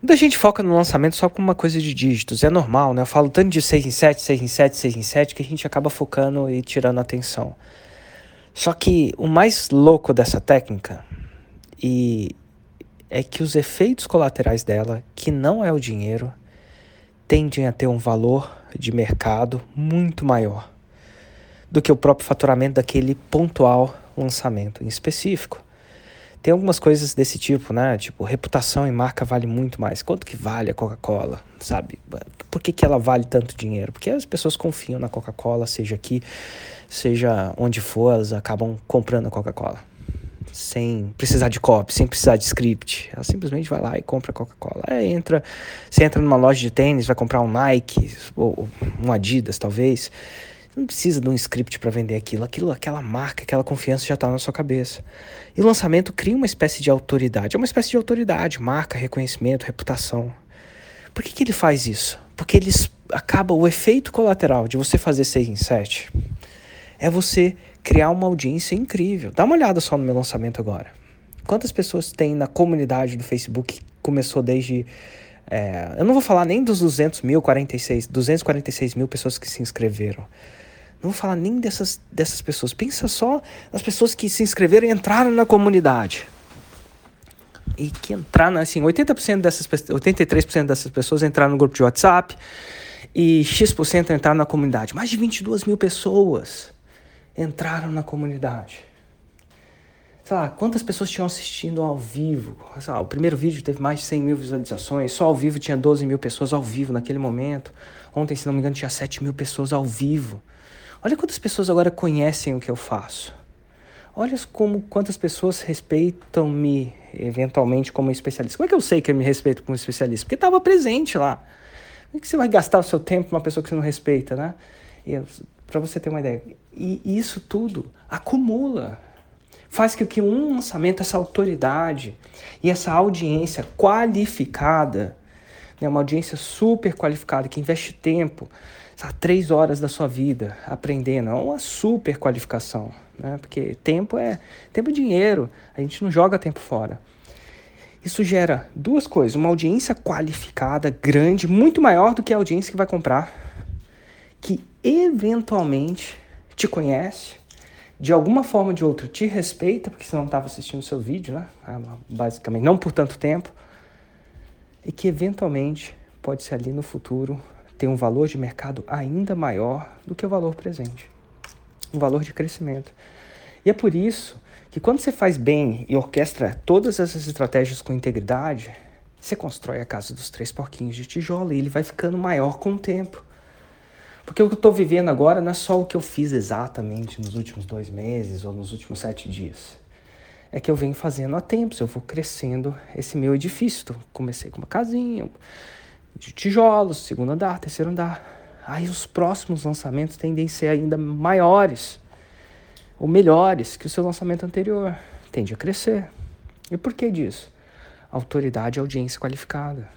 Muita gente foca no lançamento só com uma coisa de dígitos, é normal, né? Eu falo tanto de 6 em 7, 6 em 7, 6 em 7 que a gente acaba focando e tirando atenção. Só que o mais louco dessa técnica e é que os efeitos colaterais dela, que não é o dinheiro, tendem a ter um valor de mercado muito maior do que o próprio faturamento daquele pontual lançamento em específico. Tem algumas coisas desse tipo, né? Tipo, reputação e marca vale muito mais. Quanto que vale a Coca-Cola, sabe? Por que, que ela vale tanto dinheiro? Porque as pessoas confiam na Coca-Cola, seja aqui, seja onde for, elas acabam comprando a Coca-Cola. Sem precisar de copy, sem precisar de script. Ela simplesmente vai lá e compra Coca-Cola. Aí entra, você entra numa loja de tênis, vai comprar um Nike, ou um Adidas, talvez não precisa de um script para vender aquilo. Aquilo, aquela marca, aquela confiança já está na sua cabeça. E lançamento cria uma espécie de autoridade. É uma espécie de autoridade, marca, reconhecimento, reputação. Por que, que ele faz isso? Porque eles acaba o efeito colateral de você fazer 6 em 7 é você criar uma audiência incrível. Dá uma olhada só no meu lançamento agora. Quantas pessoas tem na comunidade do Facebook que começou desde é, eu não vou falar nem dos 200 mil, 46, 246 mil pessoas que se inscreveram. Não vou falar nem dessas, dessas pessoas. Pensa só nas pessoas que se inscreveram e entraram na comunidade. E que entraram, assim, 80% dessas 83% dessas pessoas entraram no grupo de WhatsApp e X% entraram na comunidade. Mais de 22 mil pessoas entraram na comunidade. Sei lá, quantas pessoas tinham assistindo ao vivo? Lá, o primeiro vídeo teve mais de 100 mil visualizações, só ao vivo tinha 12 mil pessoas ao vivo naquele momento. Ontem, se não me engano, tinha 7 mil pessoas ao vivo. Olha quantas pessoas agora conhecem o que eu faço. Olha como quantas pessoas respeitam-me eventualmente como especialista. Como é que eu sei que eu me respeito como especialista? Porque estava presente lá. Como é que você vai gastar o seu tempo com uma pessoa que você não respeita, né? Para você ter uma ideia. E isso tudo acumula. Faz com que um lançamento, essa autoridade e essa audiência qualificada, né, uma audiência super qualificada que investe tempo, sabe, três horas da sua vida aprendendo. É uma super qualificação, né? Porque tempo é tempo é dinheiro. A gente não joga tempo fora. Isso gera duas coisas: uma audiência qualificada, grande, muito maior do que a audiência que vai comprar, que eventualmente te conhece, de alguma forma ou de outra te respeita, porque você não estava assistindo o seu vídeo, né? Basicamente, não por tanto tempo, e que eventualmente pode ser ali no futuro tem um valor de mercado ainda maior do que o valor presente, um valor de crescimento. E é por isso que quando você faz bem e orquestra todas essas estratégias com integridade, você constrói a casa dos três porquinhos de tijolo e ele vai ficando maior com o tempo. Porque o que eu estou vivendo agora não é só o que eu fiz exatamente nos últimos dois meses ou nos últimos sete dias. É que eu venho fazendo há tempos, eu vou crescendo esse meu edifício. Comecei com uma casinha, de tijolos, segundo andar, terceiro andar. Aí os próximos lançamentos tendem a ser ainda maiores ou melhores que o seu lançamento anterior. Tende a crescer. E por que disso? Autoridade e audiência qualificada.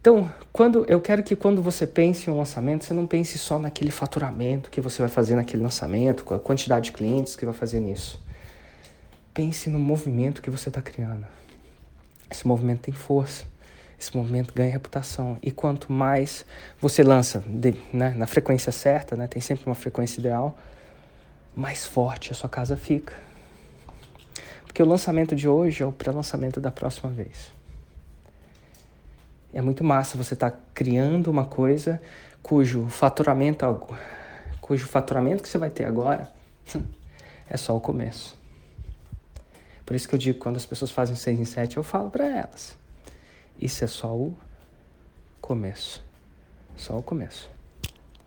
Então, quando eu quero que quando você pense em um lançamento, você não pense só naquele faturamento que você vai fazer naquele lançamento, com a quantidade de clientes que vai fazer nisso. Pense no movimento que você está criando. Esse movimento tem força esse movimento ganha reputação. E quanto mais você lança de, né, na frequência certa, né, tem sempre uma frequência ideal, mais forte a sua casa fica. Porque o lançamento de hoje é o pré-lançamento da próxima vez. É muito massa você estar tá criando uma coisa cujo faturamento, cujo faturamento que você vai ter agora é só o começo. Por isso que eu digo, quando as pessoas fazem 6 em 7, eu falo para elas isso é só o começo. Só o começo.